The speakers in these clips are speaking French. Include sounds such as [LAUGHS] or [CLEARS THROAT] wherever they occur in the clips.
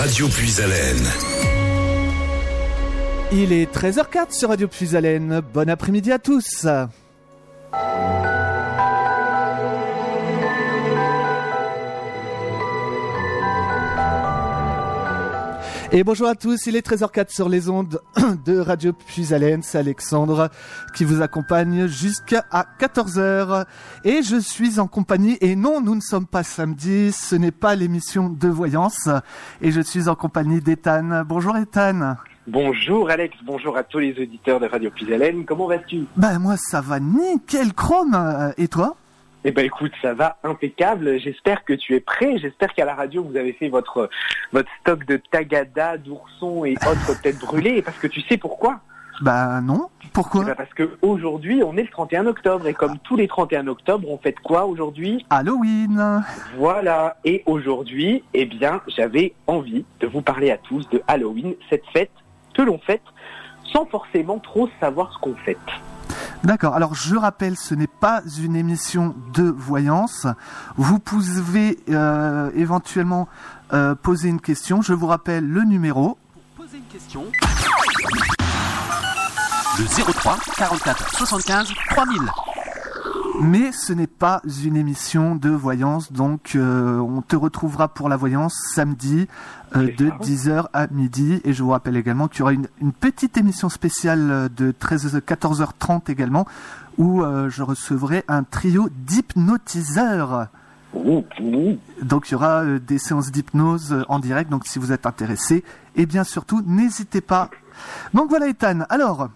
Radio Puisalène. Il est 13h04 sur Radio Puisalène. Bon après-midi à tous. Et bonjour à tous, il est 13h04 sur les ondes [CLEARS THROAT] de Radio Puisalène, c'est Alexandre qui vous accompagne jusqu'à 14h. Et je suis en compagnie, et non, nous ne sommes pas samedi, ce n'est pas l'émission de voyance, et je suis en compagnie d'Ethan. Bonjour Ethan. Bonjour Alex, bonjour à tous les auditeurs de Radio Puisalène, comment vas-tu? Ben moi ça va nickel chrome, et toi? Eh ben écoute, ça va impeccable. J'espère que tu es prêt. J'espère qu'à la radio vous avez fait votre votre stock de tagada, d'oursons et autres têtes brûlées. Parce que tu sais pourquoi? Bah non. Pourquoi? Eh ben Parce que aujourd'hui on est le 31 octobre et comme tous les 31 octobre, on fête quoi aujourd'hui? Halloween. Voilà. Et aujourd'hui, eh bien, j'avais envie de vous parler à tous de Halloween, cette fête que l'on fête sans forcément trop savoir ce qu'on fête. D'accord. Alors je rappelle, ce n'est pas une émission de voyance. Vous pouvez euh, éventuellement euh, poser une question. Je vous rappelle le numéro. Pour poser une question. Le 03 44 75 3000 mais ce n'est pas une émission de voyance, donc euh, on te retrouvera pour la voyance samedi euh, de 10h à midi. Et je vous rappelle également qu'il y aura une, une, petite émission spéciale de 13, 14h30 également, où euh, je recevrai un trio d'hypnotiseurs. Donc il y aura euh, des séances d'hypnose en direct, donc si vous êtes intéressé, et bien surtout, n'hésitez pas. Donc voilà Ethan, alors,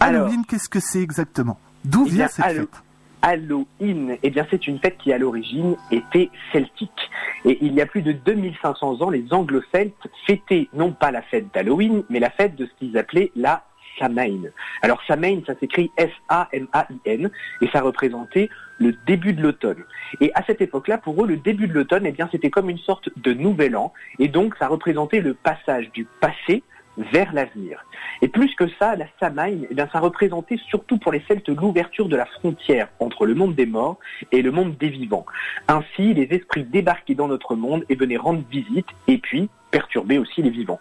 Halloween, qu'est-ce que c'est exactement? D'où vient cette fête Halloween, eh bien c'est une fête qui à l'origine était celtique. Et il y a plus de 2500 ans, les anglo-celtes fêtaient non pas la fête d'Halloween, mais la fête de ce qu'ils appelaient la Samhain. Alors Samhain, ça s'écrit S-A-M-A-I-N, et ça représentait le début de l'automne. Et à cette époque-là, pour eux, le début de l'automne, eh bien c'était comme une sorte de nouvel an, et donc ça représentait le passage du passé vers l'avenir. Et plus que ça, la Samhain, eh bien, ça représentait surtout pour les Celtes l'ouverture de la frontière entre le monde des morts et le monde des vivants. Ainsi, les esprits débarquaient dans notre monde et venaient rendre visite et puis perturber aussi les vivants.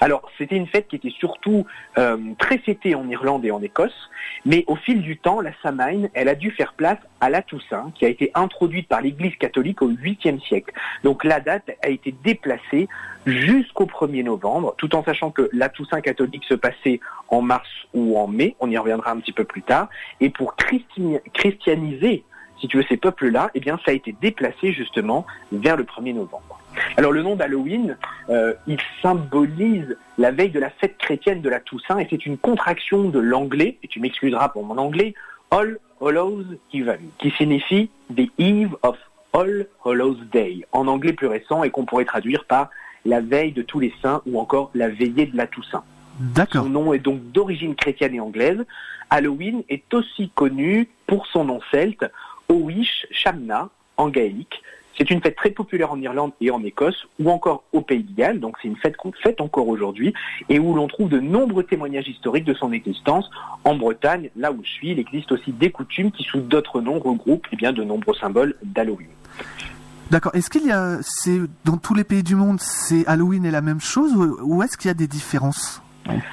Alors, c'était une fête qui était surtout euh, très fêtée en Irlande et en Écosse, mais au fil du temps, la Samhain, elle a dû faire place à la Toussaint, qui a été introduite par l'Église catholique au 8e siècle. Donc la date a été déplacée jusqu'au 1er novembre, tout en sachant que la Toussaint catholique se passait en mars ou en mai, on y reviendra un petit peu plus tard, et pour christianiser, si tu veux, ces peuples-là, eh bien, ça a été déplacé justement vers le 1er novembre. Alors le nom d'Halloween, euh, il symbolise la veille de la fête chrétienne de la Toussaint et c'est une contraction de l'anglais, et tu m'excuseras pour mon anglais, All Hallows Even, qui signifie The Eve of All Hallows Day, en anglais plus récent et qu'on pourrait traduire par la veille de tous les saints ou encore la veillée de la Toussaint. D'accord. Son nom est donc d'origine chrétienne et anglaise. Halloween est aussi connu pour son nom celte, Owish Shamna, en gaélique. C'est une fête très populaire en Irlande et en Écosse, ou encore au Pays de Galles, donc c'est une fête qu'on fête encore aujourd'hui, et où l'on trouve de nombreux témoignages historiques de son existence. En Bretagne, là où je suis, il existe aussi des coutumes qui, sous d'autres noms, regroupent eh bien, de nombreux symboles d'Halloween. D'accord. Est-ce qu'il y a, dans tous les pays du monde, c'est Halloween est la même chose, ou est-ce qu'il y a des différences?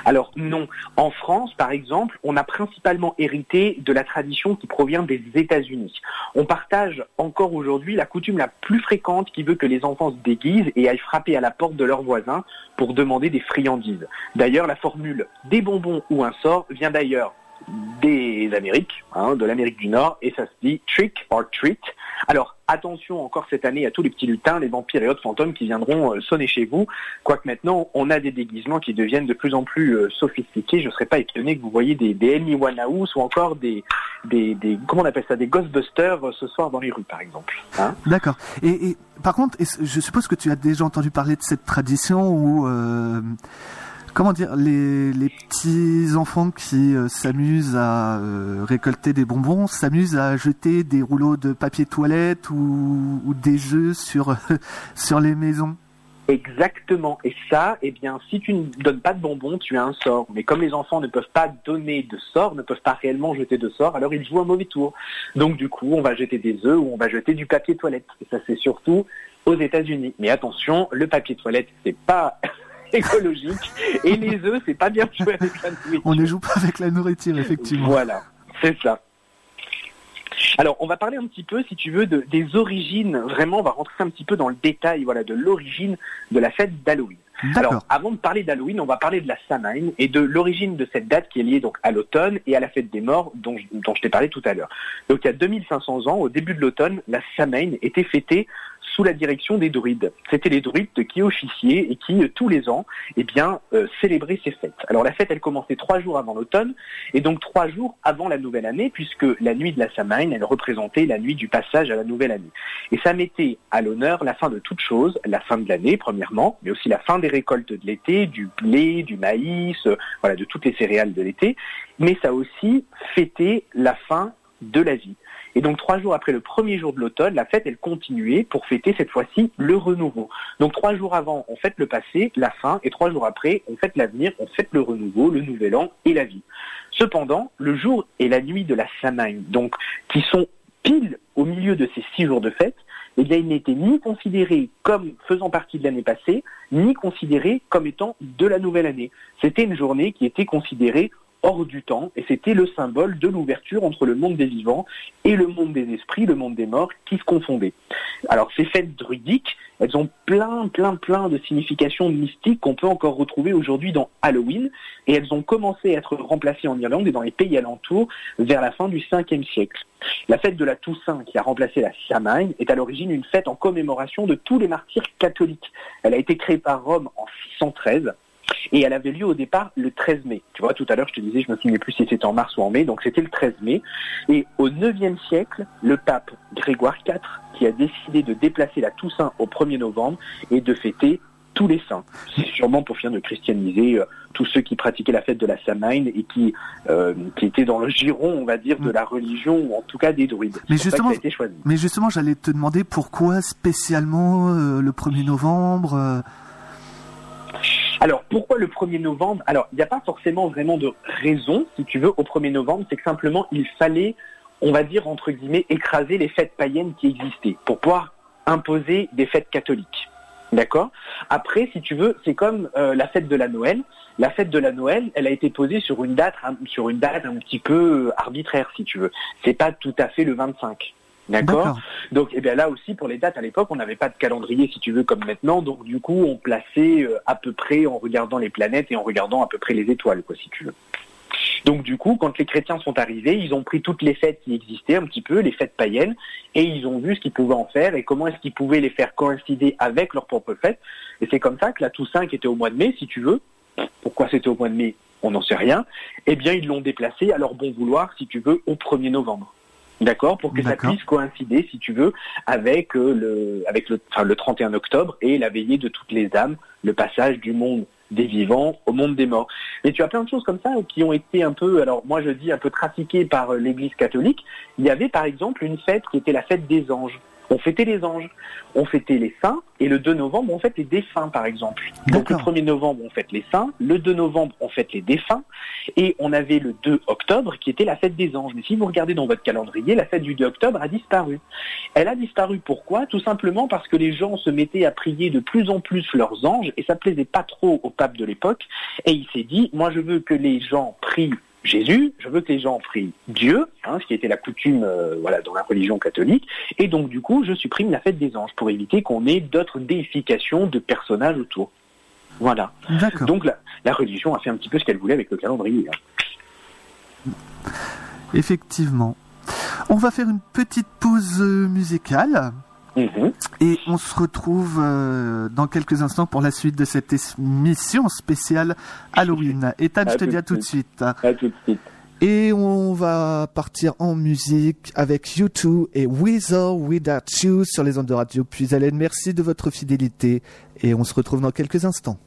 Alors non. En France, par exemple, on a principalement hérité de la tradition qui provient des États-Unis. On partage encore aujourd'hui la coutume la plus fréquente qui veut que les enfants se déguisent et aillent frapper à la porte de leurs voisins pour demander des friandises. D'ailleurs, la formule des bonbons ou un sort vient d'ailleurs des Amériques, hein, de l'Amérique du Nord, et ça se dit trick or treat. Alors attention encore cette année à tous les petits lutins, les vampires et autres fantômes qui viendront euh, sonner chez vous, quoique maintenant on a des déguisements qui deviennent de plus en plus euh, sophistiqués. Je ne serais pas étonné que vous voyez des, des Amy Winehouse ou encore des, des, des, comment on appelle ça, des Ghostbusters euh, ce soir dans les rues par exemple. Hein D'accord. Et, par contre, je suppose que tu as déjà entendu parler de cette tradition où comment dire, les, les petits enfants qui euh, s'amusent à euh, récolter des bonbons s'amusent à jeter des rouleaux de papier toilette ou, des œufs sur, [LAUGHS] sur les maisons. Exactement. Et ça, eh bien, si tu ne donnes pas de bonbons, tu as un sort. Mais comme les enfants ne peuvent pas donner de sort, ne peuvent pas réellement jeter de sort, alors ils jouent un mauvais tour. Donc du coup, on va jeter des œufs ou on va jeter du papier toilette. Et ça, c'est surtout aux États-Unis. Mais attention, le papier toilette, c'est pas [LAUGHS] [LAUGHS] écologique et les œufs, c'est pas bien joué avec la nourriture. On ne joue pas avec la nourriture, effectivement. Voilà, c'est ça. Alors, on va parler un petit peu, si tu veux, de, des origines. Vraiment, on va rentrer un petit peu dans le détail, voilà, de l'origine de la fête d'Halloween. Alors, avant de parler d'Halloween, on va parler de la Samhain et de l'origine de cette date qui est liée donc à l'automne et à la fête des morts dont, dont je t'ai parlé tout à l'heure. Donc, il y a 2500 ans, au début de l'automne, la Samhain était fêtée sous la direction des druides. C'était les druides qui officiaient et qui, euh, tous les ans, eh bien, euh, célébraient ces fêtes. Alors la fête, elle commençait trois jours avant l'automne, et donc trois jours avant la nouvelle année, puisque la nuit de la Samhain, elle représentait la nuit du passage à la nouvelle année. Et ça mettait à l'honneur la fin de toute chose, la fin de l'année, premièrement, mais aussi la fin des récoltes de l'été, du blé, du maïs, euh, voilà, de toutes les céréales de l'été, mais ça aussi fêtait la fin de la vie. Et donc trois jours après le premier jour de l'automne, la fête, elle continuait pour fêter cette fois-ci le renouveau. Donc trois jours avant, on fête le passé, la fin, et trois jours après, on fête l'avenir, on fête le renouveau, le nouvel an et la vie. Cependant, le jour et la nuit de la Samhain, donc qui sont pile au milieu de ces six jours de fête, eh bien, ils n'étaient ni considérés comme faisant partie de l'année passée, ni considérés comme étant de la nouvelle année. C'était une journée qui était considérée hors du temps, et c'était le symbole de l'ouverture entre le monde des vivants et le monde des esprits, le monde des morts, qui se confondaient. Alors ces fêtes druidiques, elles ont plein, plein, plein de significations mystiques qu'on peut encore retrouver aujourd'hui dans Halloween, et elles ont commencé à être remplacées en Irlande et dans les pays alentours vers la fin du 5e siècle. La fête de la Toussaint, qui a remplacé la Samhain, est à l'origine une fête en commémoration de tous les martyrs catholiques. Elle a été créée par Rome en 613 et elle avait lieu au départ le 13 mai. Tu vois, tout à l'heure, je te disais, je me souviens plus si c'était en mars ou en mai, donc c'était le 13 mai. Et au 9e siècle, le pape Grégoire IV, qui a décidé de déplacer la Toussaint au 1er novembre et de fêter tous les saints. C'est sûrement pour finir de christianiser euh, tous ceux qui pratiquaient la fête de la Samhain et qui, euh, qui étaient dans le giron, on va dire, de la religion, ou en tout cas des druides. Mais justement, mais justement, j'allais te demander pourquoi spécialement euh, le 1er novembre alors, pourquoi le 1er novembre? Alors, il n'y a pas forcément vraiment de raison, si tu veux, au 1er novembre, c'est que simplement, il fallait, on va dire, entre guillemets, écraser les fêtes païennes qui existaient pour pouvoir imposer des fêtes catholiques. D'accord? Après, si tu veux, c'est comme euh, la fête de la Noël. La fête de la Noël, elle a été posée sur une date, sur une date un petit peu arbitraire, si tu veux. C'est pas tout à fait le 25. D'accord Donc, eh bien là aussi, pour les dates, à l'époque, on n'avait pas de calendrier, si tu veux, comme maintenant. Donc, du coup, on plaçait euh, à peu près en regardant les planètes et en regardant à peu près les étoiles, quoi, si tu veux. Donc, du coup, quand les chrétiens sont arrivés, ils ont pris toutes les fêtes qui existaient, un petit peu, les fêtes païennes, et ils ont vu ce qu'ils pouvaient en faire et comment est-ce qu'ils pouvaient les faire coïncider avec leurs propres fêtes. Et c'est comme ça que la Toussaint, qui était au mois de mai, si tu veux, pourquoi c'était au mois de mai, on n'en sait rien, eh bien, ils l'ont déplacé à leur bon vouloir, si tu veux, au 1er novembre. D'accord Pour que ça puisse coïncider, si tu veux, avec euh, le, avec le, enfin, le 31 octobre et la veillée de toutes les âmes, le passage du monde des vivants au monde des morts. Mais tu as plein de choses comme ça qui ont été un peu, alors moi je dis un peu trafiquées par euh, l'Église catholique. Il y avait par exemple une fête qui était la fête des anges. On fêtait les anges, on fêtait les saints, et le 2 novembre, on fête les défunts, par exemple. Donc le 1er novembre, on fête les saints, le 2 novembre, on fête les défunts, et on avait le 2 octobre, qui était la fête des anges. Mais si vous regardez dans votre calendrier, la fête du 2 octobre a disparu. Elle a disparu pourquoi? Tout simplement parce que les gens se mettaient à prier de plus en plus leurs anges, et ça plaisait pas trop au pape de l'époque, et il s'est dit, moi je veux que les gens prient Jésus, je veux que les gens prient Dieu, hein, ce qui était la coutume euh, voilà, dans la religion catholique, et donc du coup je supprime la fête des anges pour éviter qu'on ait d'autres déifications de personnages autour. Voilà. Donc la, religion a fait un petit peu ce qu'elle voulait avec le calendrier. Hein. Effectivement. On va faire une petite pause musicale. Mhm. Et on se retrouve euh, dans quelques instants pour la suite de cette émission spéciale Halloween. Et Tad, je te dis à tout de suite. Et on va partir en musique avec U2 et With or Without You sur les ondes de radio. Puis Hélène, merci de votre fidélité et on se retrouve dans quelques instants.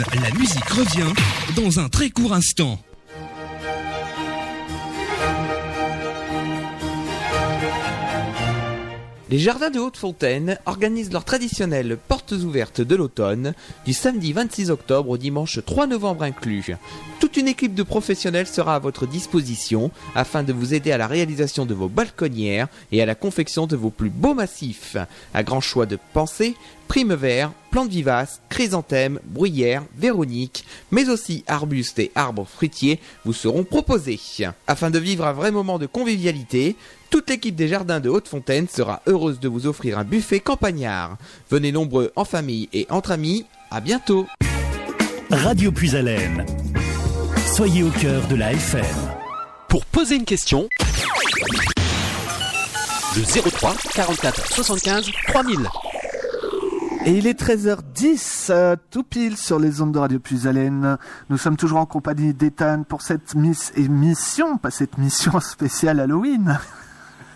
La musique revient dans un très court instant. Les jardins de Haute-Fontaine organisent leurs traditionnelles portes ouvertes de l'automne du samedi 26 octobre au dimanche 3 novembre inclus. Toute une équipe de professionnels sera à votre disposition afin de vous aider à la réalisation de vos balconnières et à la confection de vos plus beaux massifs. Un grand choix de pensées, primevères, plantes vivaces, chrysanthèmes, bruyères, véroniques, mais aussi arbustes et arbres fruitiers vous seront proposés. Afin de vivre un vrai moment de convivialité, toute l'équipe des jardins de Haute-Fontaine sera heureuse de vous offrir un buffet campagnard. Venez nombreux en famille et entre amis. À bientôt. Radio Puisalène. Soyez au cœur de la FM. Pour poser une question, le 03 44 75 3000. Et il est 13h10, euh, tout pile sur les ondes de Radio Puisalène. Nous sommes toujours en compagnie d'Ethan pour cette miss émission, pas cette mission [LAUGHS] spéciale Halloween.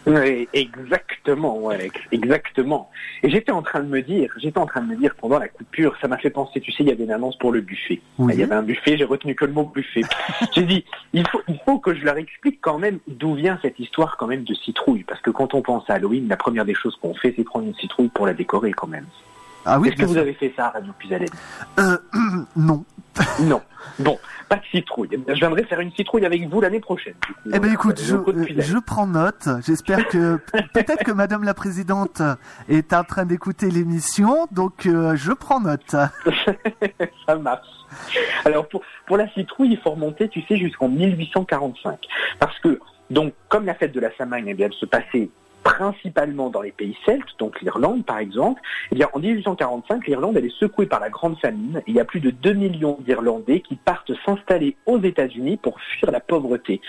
Oui, exactement, ouais, exactement. Et j'étais en train de me dire, j'étais en train de me dire pendant la coupure, ça m'a fait penser, tu sais, il y avait une annonce pour le buffet. Oui. Il y avait un buffet, j'ai retenu que le mot buffet. [LAUGHS] j'ai dit, il faut, il faut que je leur explique quand même d'où vient cette histoire quand même de citrouille, parce que quand on pense à Halloween, la première des choses qu'on fait, c'est prendre une citrouille pour la décorer quand même. Ah oui, Est-ce que vous sûr. avez fait ça à Radio Puisalène Euh, [CLEARS THROAT] non. [LAUGHS] Non. Bon, Pas de citrouille. Eh Je viendrai faire une citrouille avec vous l'année prochaine. Eh ben écoute, je, prends note. J'espère que [LAUGHS] peut-être que Madame la Présidente est en train d'écouter l'émission, donc euh, je prends note. [LAUGHS] Ça marche. Alors pour, pour la citrouille, il faut remonter, tu sais, jusqu'en 1845. Parce que, donc, comme la fête de la Samagne, eh bien, elle se passait principalement dans les pays celtes, donc l'Irlande par exemple, eh bien, en 1845, l'Irlande est secouée par la grande famine. Il y a plus de 2 millions d'Irlandais qui partent s'installer aux États-Unis pour fuir la pauvreté.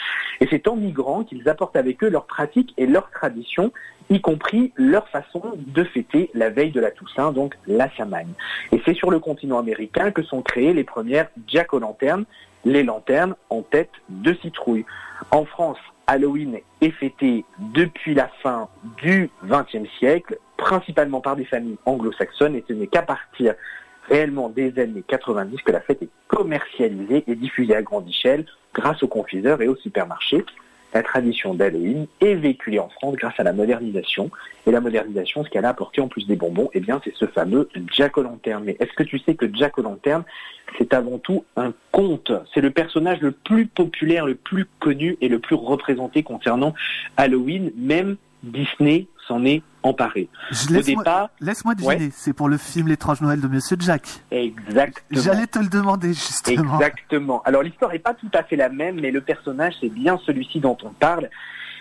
Et c'est en migrant qu'ils apportent avec eux leurs pratiques et leurs traditions, y compris leur façon de fêter la veille de la Toussaint, donc la Samagne. Et c'est sur le continent américain que sont créées les premières jack-o'-lanternes, les lanternes en tête de citrouille. En France, Halloween est fêté depuis la fin du XXe siècle, principalement par des familles anglo-saxonnes, et ce n'est qu'à partir réellement des années 90 que la fête est commercialisée et diffusée à grande échelle grâce aux confiseurs et aux supermarchés. La tradition d'Halloween est véhiculée en France grâce à la modernisation. Et la modernisation, ce qu'elle a apporté en plus des bonbons, eh bien, c'est ce fameux Jack O'Lantern. Mais est-ce que tu sais que Jack O'Lantern, c'est avant tout un conte? C'est le personnage le plus populaire, le plus connu et le plus représenté concernant Halloween. Même Disney s'en est Au laisse-moi départ, laisse-moi deviner, c'est pour le film L'étrange Noël de Monsieur Jack. exactement. J'allais te le demander justement. Exactement. Alors l'histoire n'est pas tout à fait la même, mais le personnage c'est bien celui-ci dont on parle.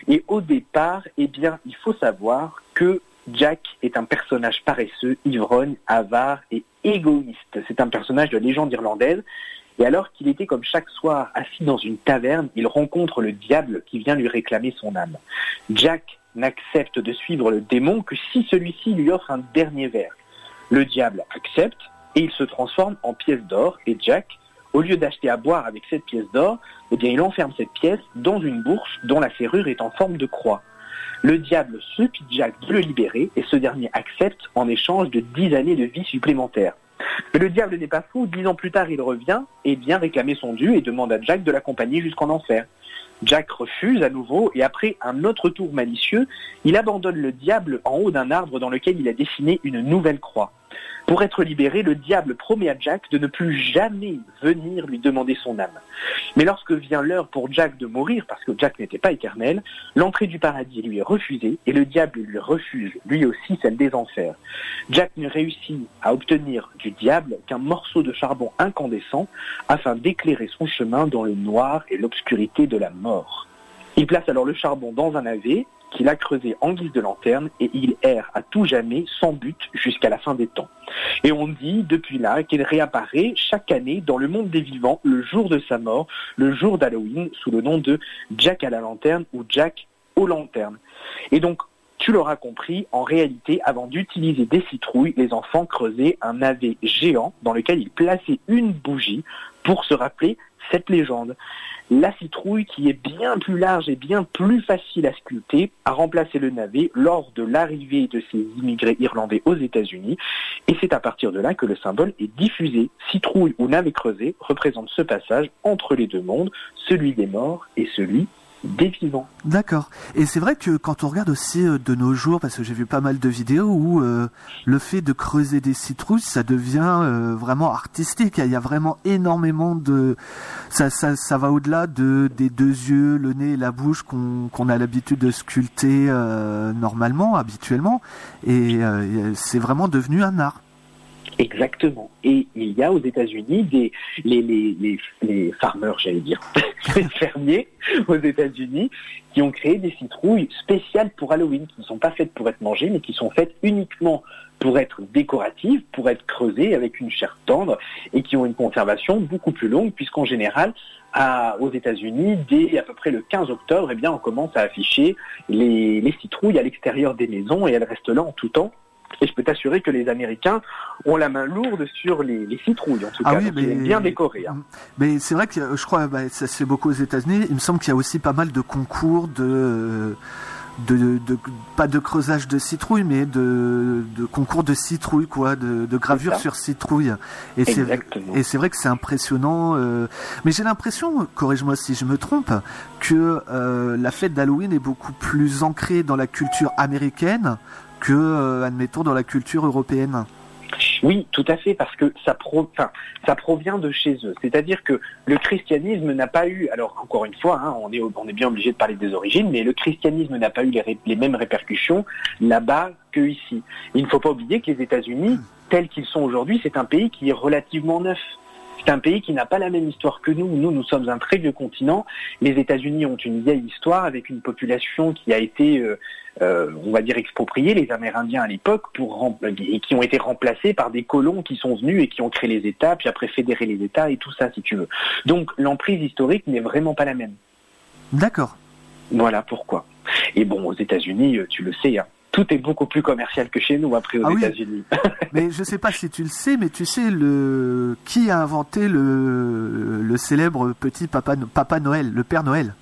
Et au départ, eh bien, il faut savoir que Jack est un personnage paresseux, ivrogne, avare et égoïste. C'est un personnage de légende irlandaise. Et alors qu'il était comme chaque soir assis dans une taverne, il rencontre le diable qui vient lui réclamer son âme. Jack n'accepte de suivre le démon que si celui-ci lui offre un dernier verre. Le diable accepte et il se transforme en pièce d'or et Jack, au lieu d'acheter à boire avec cette pièce d'or, eh bien il enferme cette pièce dans une bourse dont la serrure est en forme de croix. Le diable supplie Jack de le libérer et ce dernier accepte en échange de dix années de vie supplémentaires. Mais le diable n'est pas fou, dix ans plus tard il revient et vient réclamer son dû et demande à Jack de l'accompagner jusqu'en enfer. Jack refuse à nouveau et après un autre tour malicieux, il abandonne le diable en haut d'un arbre dans lequel il a dessiné une nouvelle croix. Pour être libéré, le diable promet à Jack de ne plus jamais venir lui demander son âme. Mais lorsque vient l'heure pour Jack de mourir, parce que Jack n'était pas éternel, l'entrée du paradis lui est refusée et le diable lui refuse lui aussi celle des enfers. Jack ne réussit à obtenir du diable qu'un morceau de charbon incandescent afin d'éclairer son chemin dans le noir et l'obscurité de la mort. Il place alors le charbon dans un navet qu'il a creusé en guise de lanterne et il erre à tout jamais sans but jusqu'à la fin des temps. Et on dit depuis là qu'il réapparaît chaque année dans le monde des vivants le jour de sa mort, le jour d'Halloween, sous le nom de Jack à la lanterne ou Jack aux lanternes. Et donc, tu l'auras compris, en réalité, avant d'utiliser des citrouilles, les enfants creusaient un navet géant dans lequel ils plaçaient une bougie pour se rappeler cette légende. La citrouille, qui est bien plus large et bien plus facile à sculpter, a remplacé le navet lors de l'arrivée de ces immigrés irlandais aux États-Unis. Et c'est à partir de là que le symbole est diffusé. Citrouille ou navet creusé représente ce passage entre les deux mondes, celui des morts et celui D'accord. Et c'est vrai que quand on regarde aussi euh, de nos jours, parce que j'ai vu pas mal de vidéos où euh, le fait de creuser des citrouilles, ça devient euh, vraiment artistique. Il y a vraiment énormément de, ça, ça, va au-delà de des deux yeux, le nez et la bouche qu'on a l'habitude de sculpter normalement, habituellement. Et c'est vraiment devenu un art. Exactement. Et il y a aux États-Unis des les, les, les, les farmers, j'allais dire, [LAUGHS] les fermiers aux États-Unis qui ont créé des citrouilles spéciales pour Halloween, qui ne sont pas faites pour être mangées, mais qui sont faites uniquement pour être décoratives, pour être creusées avec une chair tendre et qui ont une conservation beaucoup plus longue, puisqu'en général, à, aux États-Unis, dès à peu près le 15 octobre, eh bien, on commence à afficher les, les citrouilles à l'extérieur des maisons et elles restent là en tout temps. Et je peux t'assurer que les Américains ont la main lourde sur les, les citrouilles, en tout Ah cas. oui, ils mais- bien décorées. hein. Mais c'est vrai que euh, je crois, bah, ça se fait beaucoup aux États-Unis. Il me semble qu'il y a aussi pas mal de concours de, de, de- pas de creusage de citrouille, mais de, de concours de citrouille, quoi, de, gravure sur citrouille. Et c'est et c'est vrai que c'est impressionnant. euh, mais j'ai l'impression, corrige-moi si je me trompe, que euh, la fête d'Halloween est beaucoup plus ancrée dans la culture américaine que, euh, admettons, dans la culture européenne. Oui, tout à fait, parce que ça, provient de chez eux. C'est-à-dire que le christianisme n'a pas eu, alors encore une fois, hein, on, est, bien obligé de parler des origines, mais le christianisme n'a pas eu les mêmes répercussions là-bas que ici. Il ne faut pas oublier que les États-Unis, tels qu'ils sont aujourd'hui, c'est un pays qui est relativement neuf. C'est un pays qui n'a pas la même histoire que nous. Nous, nous sommes un très vieux continent. Les États-Unis ont une vieille histoire avec une population qui a été, euh, euh, on va dire, expropriée, les Amérindiens à l'époque, pour et qui ont été remplacés par des colons qui sont venus et qui ont créé les États, puis après fédéré les États et tout ça, si tu veux. Donc l'emprise historique n'est vraiment pas la même. D'accord. Voilà pourquoi. Et bon, aux États-Unis, euh, tu le sais, hein, tout est beaucoup plus commercial que chez nous après aux Ah oui. États-Unis. [LAUGHS] Mais je sais pas si tu le sais, mais tu sais le qui a inventé le le célèbre petit papa papa Noël, le Père Noël?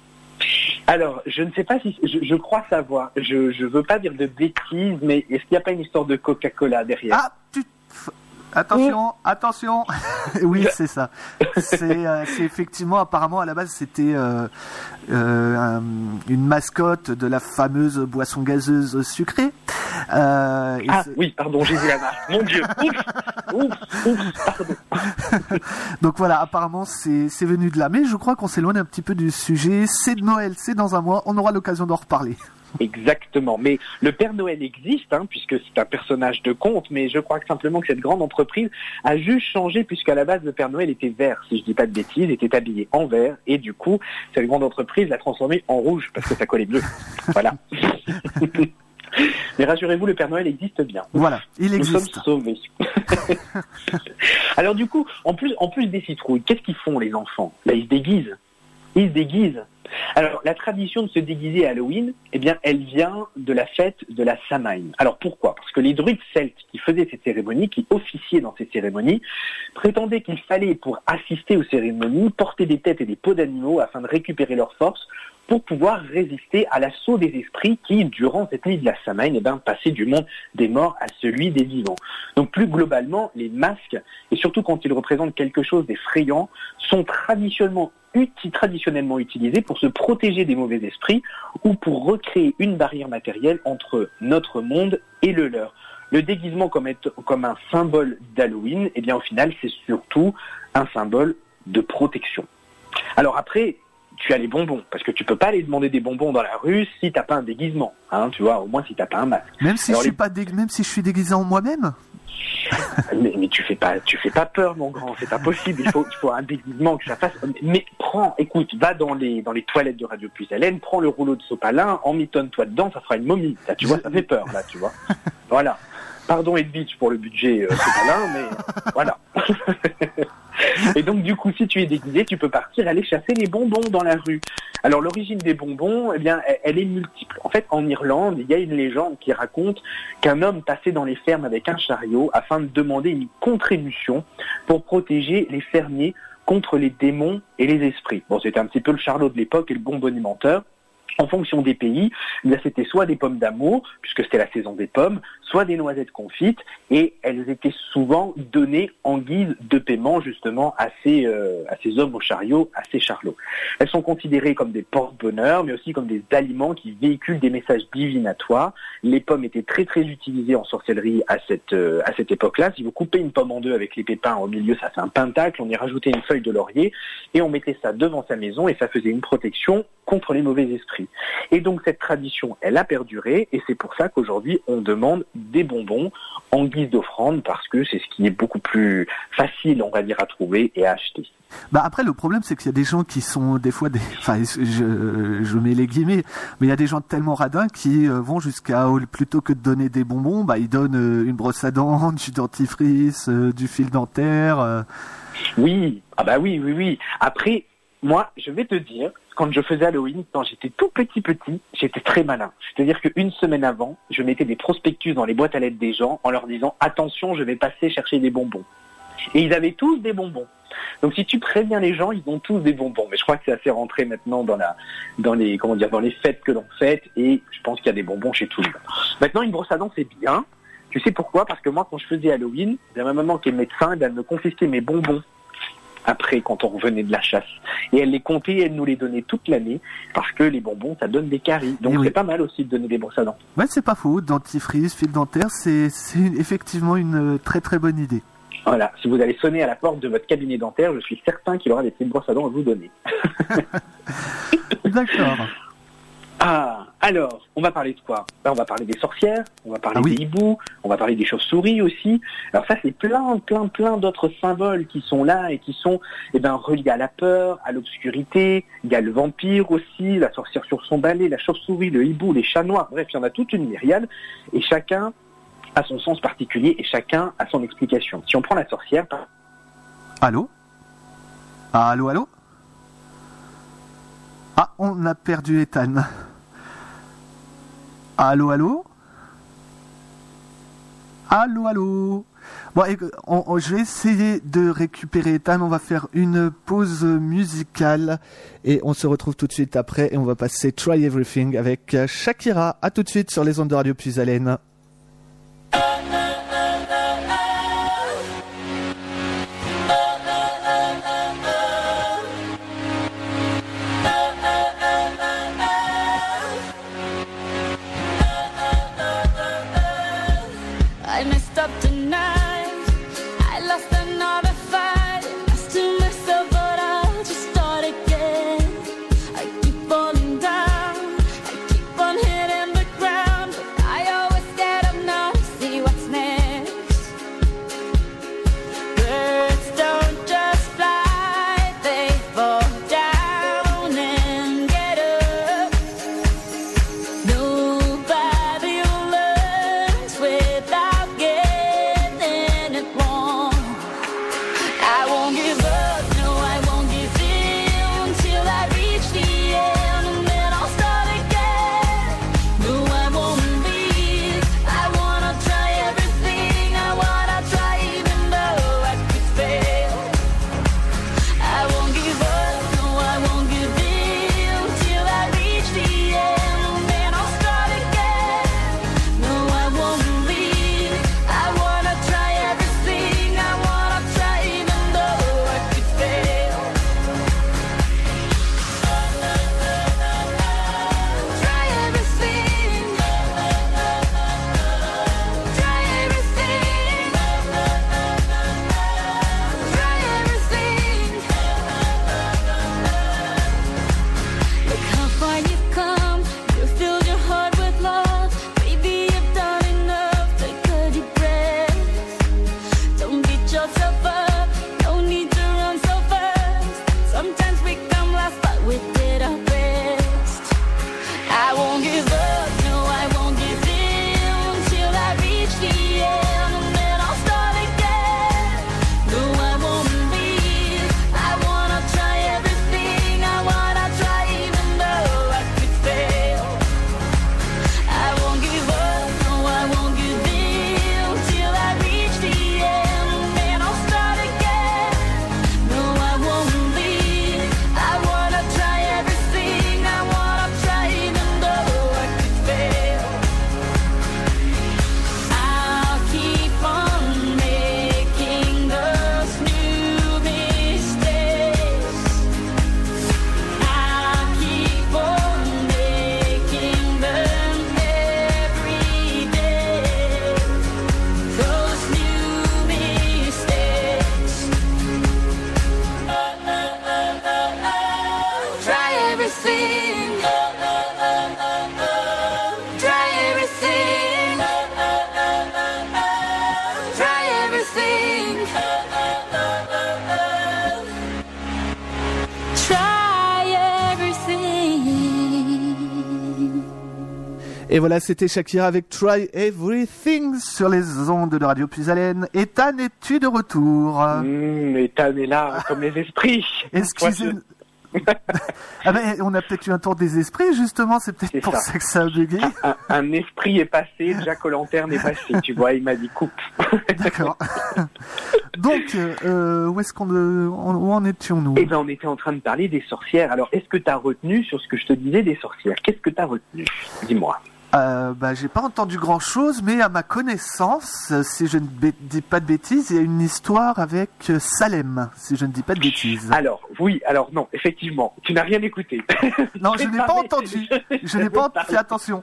Alors, je ne sais pas si je, je crois savoir. Je je veux pas dire de bêtises, mais est-ce qu'il n'y a pas une histoire de Coca-Cola derrière? Ah, tu Attention, attention. [LAUGHS] oui, c'est ça. C'est euh, effectivement apparemment à la base c'était euh, euh, un- une mascotte de la fameuse boisson gazeuse sucrée. Euh, Ah oui, pardon, j'ai dit la marque. Mon Dieu, [LAUGHS] ouf, ouf, ouf, pardon. [LAUGHS] Donc voilà, apparemment c'est c'est venu de là. Mais je crois qu'on s'éloigne un petit peu du sujet. C'est de Noël, c'est dans un mois. On aura l'occasion d'en reparler. Exactement. Mais le Père Noël existe, hein, puisque c'est un personnage de conte, mais je crois que simplement que cette grande entreprise a juste changé, puisqu'à la base, le Père Noël était vert, si je dis pas de bêtises, était habillé en vert, et du coup, cette grande entreprise l'a transformé en rouge, parce que ça collait mieux. Voilà. [LAUGHS] [LAUGHS] mais rassurez-vous, le Père Noël existe bien. Voilà, il Nous existe. sommes sauvés. [LAUGHS] Alors du coup, en plus, en plus des citrouilles, qu'est-ce qu'ils font les enfants? Là, ils se déguisent. Ils se déguisent. Alors, la tradition de se déguiser à Halloween, eh bien, elle vient de la fête de la Samhain. Alors pourquoi? Parce que les druides celtes qui faisaient ces cérémonies, qui officiaient dans ces cérémonies, prétendaient qu'il fallait, pour assister aux cérémonies, porter des têtes et des peaux d'animaux afin de récupérer leur force pour pouvoir résister à l'assaut des esprits qui, durant cette nuit de la Samhain, eh ben, passaient du monde des morts à celui des vivants. Donc plus globalement, les masques, et surtout quand ils représentent quelque chose d'effrayant, sont traditionnellement, uti- traditionnellement utilisés pour se protéger des mauvais esprits ou pour recréer une barrière matérielle entre notre monde et le leur. Le déguisement comme, comme un symbole d'Halloween, eh bien au final, c'est surtout un symbole de protection. Alors après, tu as les bonbons, parce que tu peux pas aller demander des bonbons dans la rue si t'as pas un déguisement, hein, tu vois, au moins si t'as pas un masque. Même si Alors, je suis les- pas dég- même si je suis déguisé en moi-même. [LAUGHS] Mais, mais tu fais pas, tu fais pas peur, mon grand. C'est pas possible. Il faut, il faut un déguisement que ça fasse. Mais prends, écoute, va dans les, dans les toilettes de Radio Plus Hélène, prends le rouleau de sopalin, emmitonne-toi dedans, ça fera une momie. Ça, tu vois, ça fait peur, là, tu vois. [LAUGHS] Voilà. Pardon Edwidge pour le budget euh, sopalin, mais voilà. [LAUGHS] [LAUGHS] Et donc, du coup, si tu es déguisé, tu peux partir aller chasser les bonbons dans la rue. Alors, l'origine des bonbons, eh bien, elle, est multiple. En fait, en Irlande, il y a une légende qui raconte qu'un homme passait dans les fermes avec un chariot afin de demander une contribution pour protéger les fermiers contre les démons et les esprits. Bon, c'était un petit peu le charlot de l'époque et le bonbonnimenteur. En fonction des pays, c'était soit des pommes d'amour, puisque c'était la saison des pommes, soit des noisettes confites, et elles étaient souvent données en guise de paiement justement à ces, euh, à ces hommes au chariot, à ces charlots. Elles sont considérées comme des porte-bonheur, mais aussi comme des aliments qui véhiculent des messages divinatoires. Les pommes étaient très très utilisées en sorcellerie à cette, euh, à cette époque-là. Si vous coupez une pomme en deux avec les pépins au milieu, ça fait un pentacle, on y rajoutait une feuille de laurier, et on mettait ça devant sa maison, et ça faisait une protection contre les mauvais esprits. Et donc cette tradition, elle a perduré, et c'est pour ça qu'aujourd'hui, on demande des bonbons en guise d'offrande, parce que c'est ce qui est beaucoup plus facile, on va dire, à trouver et à acheter. Bah après le problème c'est qu'il y a des gens qui sont des fois des enfin je, je mets les guillemets mais il y a des gens tellement radins qui euh, vont jusqu'à plutôt que de donner des bonbons bah ils donnent euh, une brosse à dents, [LAUGHS] du dentifrice, euh, du fil dentaire. Oui, ah bah oui, oui, oui. Après, moi, je vais te dire, quand je faisais Halloween, quand j'étais tout petit petit, j'étais très malin. C'est-à-dire qu'une semaine avant, je mettais des prospectus dans les boîtes à lettres des gens en leur disant attention, je vais passer chercher des bonbons. Et ils avaient tous des bonbons. Donc si tu préviens les gens, ils ont tous des bonbons. Mais je crois que c'est assez rentré maintenant dans la, dans les, comment dire, dans les fêtes que l'on fête, et je pense qu'il y a des bonbons chez tout le monde. Maintenant, une brosse à dents, c'est bien. Tu sais pourquoi? Parce que moi, quand je faisais Halloween, il y a ma maman qui est médecin, elle me confisquait mes bonbons après quand on revenait de la chasse. Et elle les comptait et elle nous les donnait toute l'année parce que les bonbons, ça donne des caries. Donc Eh oui. c'est pas mal aussi de donner des brosses à dents. Ouais, c'est pas faux. Dentifrice, fil dentaire, c'est effectivement une euh, très très bonne idée. Voilà, si vous allez sonner à la porte de votre cabinet dentaire, je suis certain qu'il aura des petites brosses à dents à vous donner. [LAUGHS] D'accord. Ah, alors, on va parler de quoi? Ben, On va parler des sorcières, on va parler Ah oui. des hiboux, on va parler des chauves-souris aussi. Alors ça, c'est plein, plein, plein d'autres symboles qui sont là et qui sont eh ben, reliés à la peur, à l'obscurité. Il y a le vampire aussi, la sorcière sur son balai, la chauve-souris, le hibou, les chats noirs. Bref, il y en a toute une myriade. Et chacun a son sens particulier et chacun a son explication. Si on prend la sorcière, par Allô? Allô, allô? Ah, on a perdu Ethan. Allô, allô? Allô, allô? Bon, on- je vais essayer de récupérer Ethan. On va faire une pause musicale et on se retrouve tout de suite après et on va passer Try Everything avec Shakira. À tout de suite sur les ondes de Radio Puisalène. Voilà, c'était Shakira avec Try Everything sur les ondes de Radio Puisalène. Ethan, es-tu de retour? Mmh, Ethan est là, comme les esprits. [LAUGHS] Excusez-nous. [LAUGHS] ah ben, on a peut-être eu un tour des esprits, justement, c'est peut-être pour ça. ça. que ça a bugué. Un, un esprit est passé, Jack O'Lantern est passé, tu vois, il m'a dit coupe. [LAUGHS] D'accord. Donc, euh, où est-ce qu'on euh, en- où en étions-nous? Eh ben, on était en train de parler des sorcières. Alors, est-ce que tu as retenu sur ce que je te disais des sorcières? Qu'est-ce que tu as retenu? Dis-moi. Euh, bah, j'ai pas entendu grand chose, mais à ma connaissance, si je ne dis pas de bêtises, il y a une histoire avec euh, Salem, si je ne dis pas de bêtises. Alors, oui, alors non, effectivement, tu n'as rien écouté. non, je [LAUGHS] n'ai pas entendu. Je n'ai pas fait attention.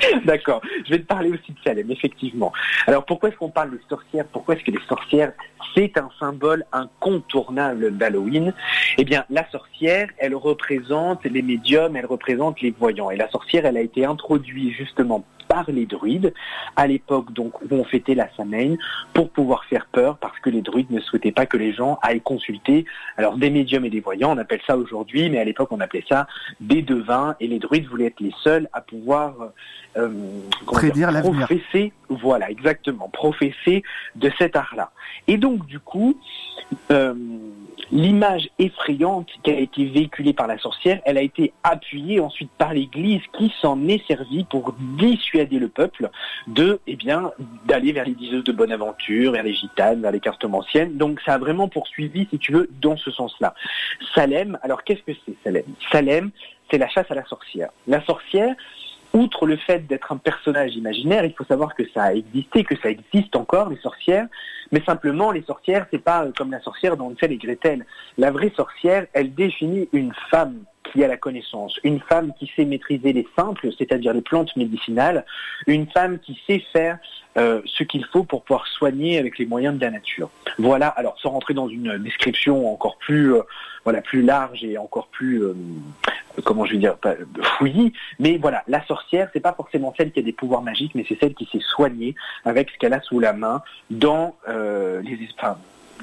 [LAUGHS] D'accord, je vais te parler aussi de Salem, effectivement. Alors pourquoi est-ce qu'on parle des sorcières? Pourquoi est-ce que les sorcières, c'est un symbole incontournable d'Halloween? Eh bien, la sorcière, elle représente les médiums, elle représente les voyants. Et la sorcière, elle a été introduite justement par les druides, à l'époque donc où on fêtait la Samhain, pour pouvoir faire peur, parce que les druides ne souhaitaient pas que les gens aillent consulter. Alors des médiums et des voyants, on appelle ça aujourd'hui, mais à l'époque on appelait ça des devins, et les druides voulaient être les seuls à pouvoir euh, Prédire dire, l'avenir. professer, voilà, exactement, professer de cet art-là. Et donc du coup, euh, l'image effrayante qui a été véhiculée par la sorcière, elle a été appuyée ensuite par l'Église qui s'en est servie pour dissuader le peuple de, eh bien, d'aller vers les diseuses de bonne aventure, vers les gitanes, vers les cartomanciennes. Donc ça a vraiment poursuivi, si tu veux, dans ce sens-là. Salem, alors qu'est-ce que c'est Salem? Salem, c'est la chasse à la sorcière. La sorcière, outre le fait d'être un personnage imaginaire, il faut savoir que ça a existé, que ça existe encore, les sorcières, mais simplement, les sorcières, c'est pas euh, comme la sorcière dont Hansel et Gretel. La vraie sorcière, elle définit une femme qui a la connaissance, une femme qui sait maîtriser les simples, c'est-à-dire les plantes médicinales, une femme qui sait faire euh, ce qu'il faut pour pouvoir soigner avec les moyens de la nature. Voilà, alors sans rentrer dans une description encore plus, euh, voilà, plus large et encore plus, comment je vais dire, pas, fouillis, mais voilà, la sorcière, c'est pas forcément celle qui a des pouvoirs magiques, mais c'est celle qui sait soigner avec ce qu'elle a sous la main dans euh, les, enfin,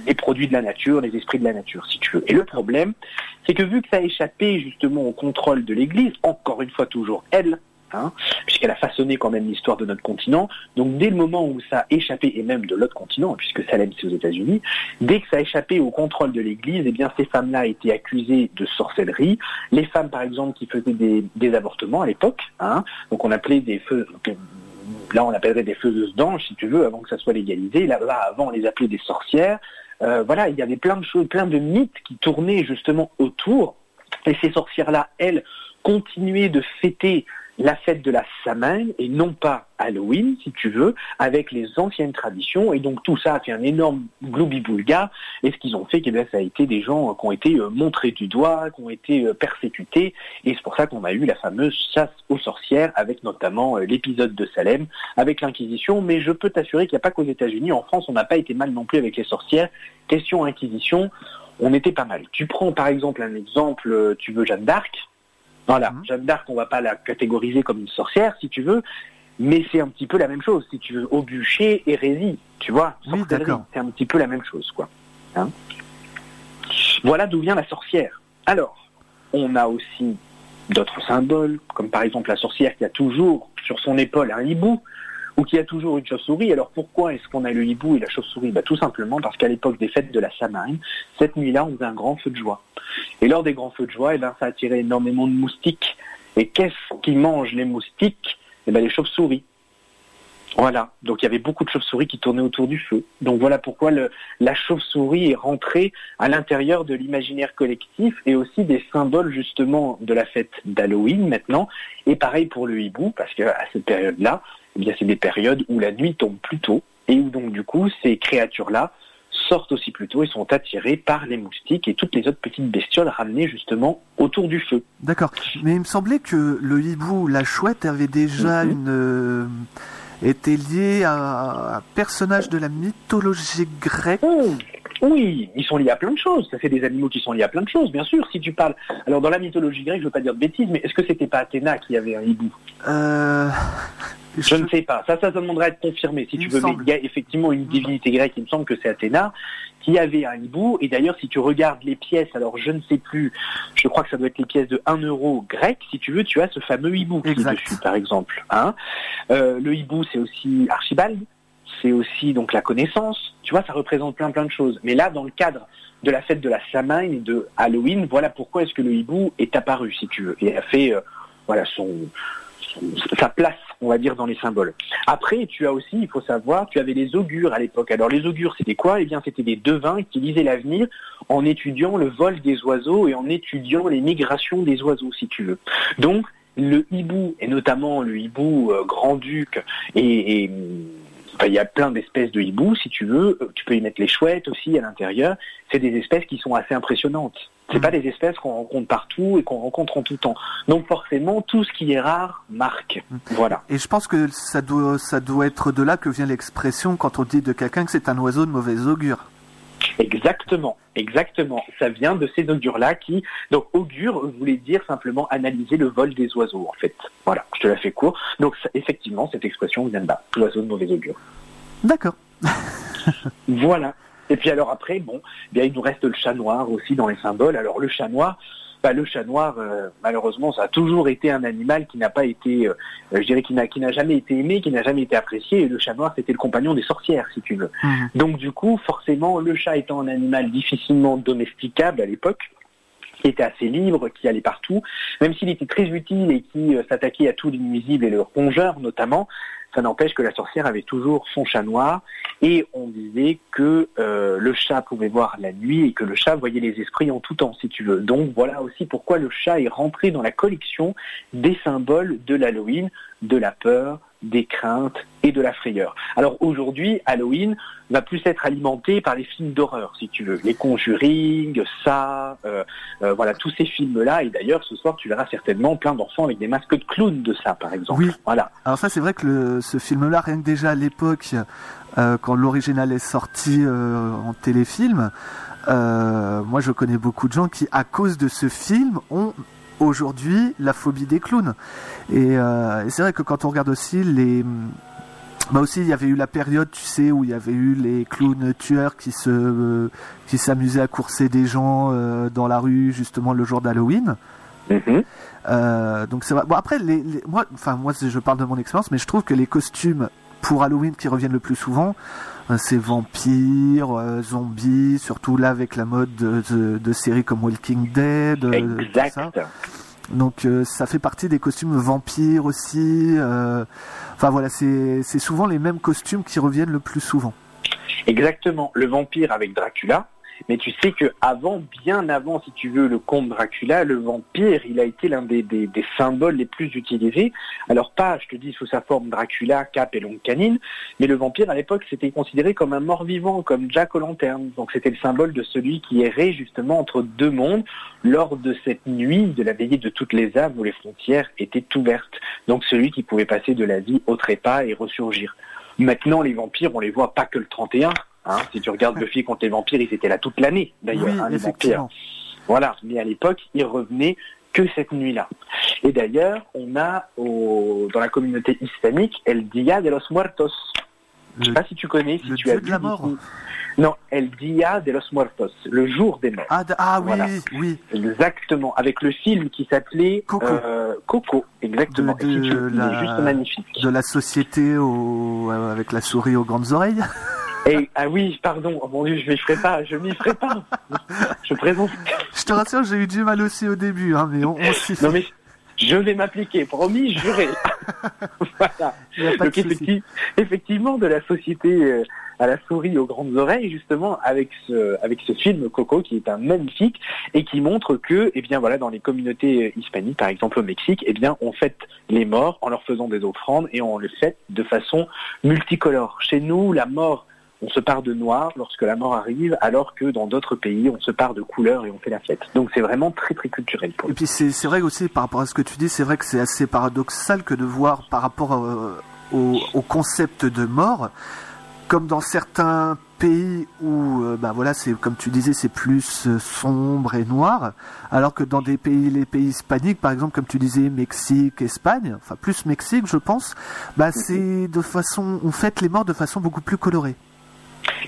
les produits de la nature, les esprits de la nature, si tu veux. Et le problème, c'est que vu que ça a échappé justement au contrôle de l'Église, encore une fois toujours elle, hein, puisqu'elle a façonné quand même l'histoire de notre continent, donc dès le moment où ça a échappé, et même de l'autre continent, puisque Salem c'est aux États-Unis, dès que ça a échappé au contrôle de l'Église, eh bien ces femmes-là étaient accusées de sorcellerie. Les femmes, par exemple, qui faisaient des, des avortements à l'époque, hein, donc on appelait des feux, là on appellerait des faiseuses d'anges, si tu veux, avant que ça soit légalisé. Là, là avant on les appelait des sorcières. Euh, voilà, il y avait plein de choses, plein de mythes qui tournaient justement autour. Et ces sorcières-là, elles, continuaient de fêter la fête de la Samhain et non pas Halloween, si tu veux, avec les anciennes traditions. Et donc tout ça a fait un énorme gloubi-boulga. Et ce qu'ils ont fait, eh bien, ça a été des gens qui ont été euh, montrés du doigt, qui ont été euh, persécutés. Et c'est pour ça qu'on a eu la fameuse chasse aux sorcières, avec notamment euh, l'épisode de Salem, avec l'Inquisition. Mais je peux t'assurer qu'il n'y a pas qu'aux États-Unis. En France, on n'a pas été mal non plus avec les sorcières. Question Inquisition, on était pas mal. Tu prends par exemple un exemple, tu veux Jeanne d'Arc. Voilà, Mhm. Jeanne d'Arc, on va pas la catégoriser comme une sorcière, si tu veux, mais c'est un petit peu la même chose, si tu veux. Au bûcher, hérésie, tu vois. Oui. C'est un petit peu la même chose, quoi. Hein voilà d'où vient la sorcière. Alors, on a aussi d'autres symboles, comme par exemple la sorcière qui a toujours sur son épaule un hibou, ou qui a toujours une chauve-souris. Alors pourquoi est-ce qu'on a le hibou et la chauve-souris? Bah, Tout simplement parce qu'à l'époque des fêtes de la Samhain, cette nuit-là, on faisait un grand feu de joie. Et lors des grands feux de joie, eh ben, ça attirait énormément de moustiques. Et qu'est-ce qui mange les moustiques? Eh ben, Les chauves-souris. Voilà, donc il y avait beaucoup de chauves-souris qui tournaient autour du feu. Donc voilà pourquoi la chauve-souris est rentrée à l'intérieur de l'imaginaire collectif et aussi des symboles justement de la fête d'Halloween maintenant. Et pareil pour le hibou, parce qu'à cette période-là, eh bien c'est des périodes où la nuit tombe plus tôt et où donc du coup ces créatures-là sortent aussi plus tôt et sont attirées par les moustiques et toutes les autres petites bestioles ramenées justement autour du feu. D'accord. Mais il me semblait que le hibou, la chouette, avait déjà Mhm. une. euh, était lié à un personnage de la mythologie grecque. Oh, oui, ils sont liés à plein de choses. Ça fait des animaux qui sont liés à plein de choses, bien sûr. Si tu parles, alors dans la mythologie grecque, je veux pas dire de bêtises, mais est-ce que c'était pas Athéna qui avait un hibou? Euh, Je ne sais pas. Ça, ça, ça demanderait à être confirmé, si Il tu veux. Mais il y a effectivement une divinité grecque, il me semble que c'est Athéna, qui avait un hibou. Et d'ailleurs, si tu regardes les pièces, alors je ne sais plus, je crois que ça doit être les pièces de 1 euro grec, si tu veux, tu as ce fameux hibou qui est dessus, par exemple. Hein Euh, le hibou, c'est aussi Archibald, c'est aussi donc la connaissance. Tu vois, ça représente plein plein de choses. Mais là, dans le cadre de la fête de la Samhain et de Halloween, voilà pourquoi est-ce que le hibou est apparu, si tu veux, et a fait euh, voilà son- sa place, on va dire, dans les symboles. Après, tu as aussi, il faut savoir, tu avais les augures à l'époque. Alors les augures, c'était quoi? Eh bien, c'était des devins qui lisaient l'avenir en étudiant le vol des oiseaux et en étudiant les migrations des oiseaux, si tu veux. Donc, le hibou, et notamment le hibou euh, grand-duc, et, il y a plein d'espèces de hiboux, si tu veux. Euh, Tu peux y mettre les chouettes aussi à l'intérieur. C'est des espèces qui sont assez impressionnantes. C'est pas des espèces qu'on rencontre partout et qu'on rencontre en tout temps. Donc forcément, tout ce qui est rare marque. Voilà. Et je pense que ça doit, ça doit être de là que vient l'expression quand on dit de quelqu'un que c'est un oiseau de mauvais augure. Exactement, exactement. Ça vient de ces augures-là qui, donc augure voulait dire simplement analyser le vol des oiseaux, en fait. Voilà, je te la fais court. Donc ça- effectivement, cette expression vient de là, l'oiseau de mauvais augure. D'accord. Voilà. Et puis alors après, bon, bien il nous reste le chat noir aussi dans les symboles. Alors le chat noir, bah, le chat noir, euh, malheureusement, ça a toujours été un animal qui n'a pas été, euh, je dirais, qui n'a qui n'a jamais été aimé, qui n'a jamais été apprécié. Et le chat noir, c'était le compagnon des sorcières, si tu veux. Mhm. Donc du coup, forcément, le chat étant un animal difficilement domesticable à l'époque, qui était assez libre, qui allait partout, même s'il était très utile et qui euh, s'attaquait à tous les nuisibles et leurs rongeurs notamment, ça n'empêche que la sorcière avait toujours son chat noir et on disait que euh, le chat pouvait voir la nuit et que le chat voyait les esprits en tout temps, si tu veux. Donc voilà aussi pourquoi le chat est rentré dans la collection des symboles de l'Halloween, de la peur, des craintes et de la frayeur. Alors aujourd'hui, Halloween va plus être alimenté par les films d'horreur, si tu veux, les Conjuring, ça, euh, euh, voilà tous ces films-là. Et d'ailleurs, ce soir, tu verras certainement plein d'enfants avec des masques de clowns de ça, par exemple. Oui. Voilà. Alors ça, c'est vrai que le- ce film-là, rien que déjà à l'époque, euh, quand l'original est sorti euh, en téléfilm, euh, moi je connais beaucoup de gens qui, à cause de ce film, ont aujourd'hui la phobie des clowns. Et, euh, et c'est vrai que quand on regarde aussi les... Bah aussi, il y avait eu la période, tu sais, où il y avait eu les clowns tueurs qui se, euh, qui s'amusaient à courser des gens euh, dans la rue, justement le jour d'Halloween. Mhm. Euh, donc c'est vrai. Bon après, les, les- moi, enfin moi, je parle de mon expérience, mais je trouve que les costumes pour Halloween qui reviennent le plus souvent, c'est vampires, euh, zombies, surtout là avec la mode de, de- de séries comme Walking Dead. euh, Exact. ça. Donc euh, ça fait partie des costumes vampires aussi. euh, Enfin voilà, c'est souvent les mêmes costumes qui reviennent le plus souvent. Exactement, le vampire avec Dracula. Mais tu sais que avant, bien avant, si tu veux, le comte Dracula, le vampire, il a été l'un des, symboles les plus utilisés. Alors pas, je te dis, sous sa forme Dracula, cape et longue canine, mais le vampire à l'époque, c'était considéré comme un mort-vivant, comme Jack o' lanterne. Donc c'était le symbole de celui qui errait justement entre deux mondes lors de cette nuit de la veillée de toutes les âmes où les frontières étaient ouvertes. Donc celui qui pouvait passer de la vie au trépas et ressurgir. Maintenant, les vampires, on les voit pas que le 31. Hein. Si tu regardes Buffy contre les vampires, ils étaient là toute l'année, d'ailleurs, oui, hein, les vampires. Voilà, mais à l'époque, ils revenaient que cette nuit-là. Et d'ailleurs, on a au- dans la communauté hispanique El Dia de los Muertos. Je sais Le- pas si tu connais, si le tu dieu as de vu la mort. Non, El Dia de los Muertos, le jour des morts. Ah, ah oui, Voilà. oui. Exactement, avec le film qui s'appelait Coco. euh, Coco, exactement. De- Et si tu- de il est la- juste magnifique. De la société au, euh, avec la souris aux grandes oreilles. [LAUGHS] Et, ah oui, pardon, oh mon Dieu, je m'y ferai pas, je m'y ferai pas. Je présente. Je te rassure, j'ai eu du mal aussi au début, hein, mais on, on s'y fait. Non mais je vais m'appliquer, promis, juré. [LAUGHS] voilà. A pas Donc de effectivement, de la société euh, à la souris aux grandes oreilles, justement, avec ce, avec ce film Coco, qui est un magnifique et qui montre que, eh bien voilà, dans les communautés euh, hispaniques, par exemple au Mexique, eh bien on fête les morts en leur faisant des offrandes et on le fête de façon multicolore. Chez nous, la mort on se part de noir lorsque la mort arrive, alors que dans d'autres pays, on se part de couleur et on fait la fête. Donc c'est vraiment très très culturel pour Et puis c'est vrai aussi par rapport à ce que tu dis, c'est vrai que c'est assez paradoxal que de voir par rapport euh, au, au concept de mort, comme dans certains pays où, euh, bah voilà, c'est comme tu disais, c'est plus euh, sombre et noir, alors que dans des pays, les pays hispaniques, par exemple, comme tu disais, Mexique, Espagne, enfin plus Mexique, je pense, bah c'est de façon, on fête les morts de façon beaucoup plus colorée.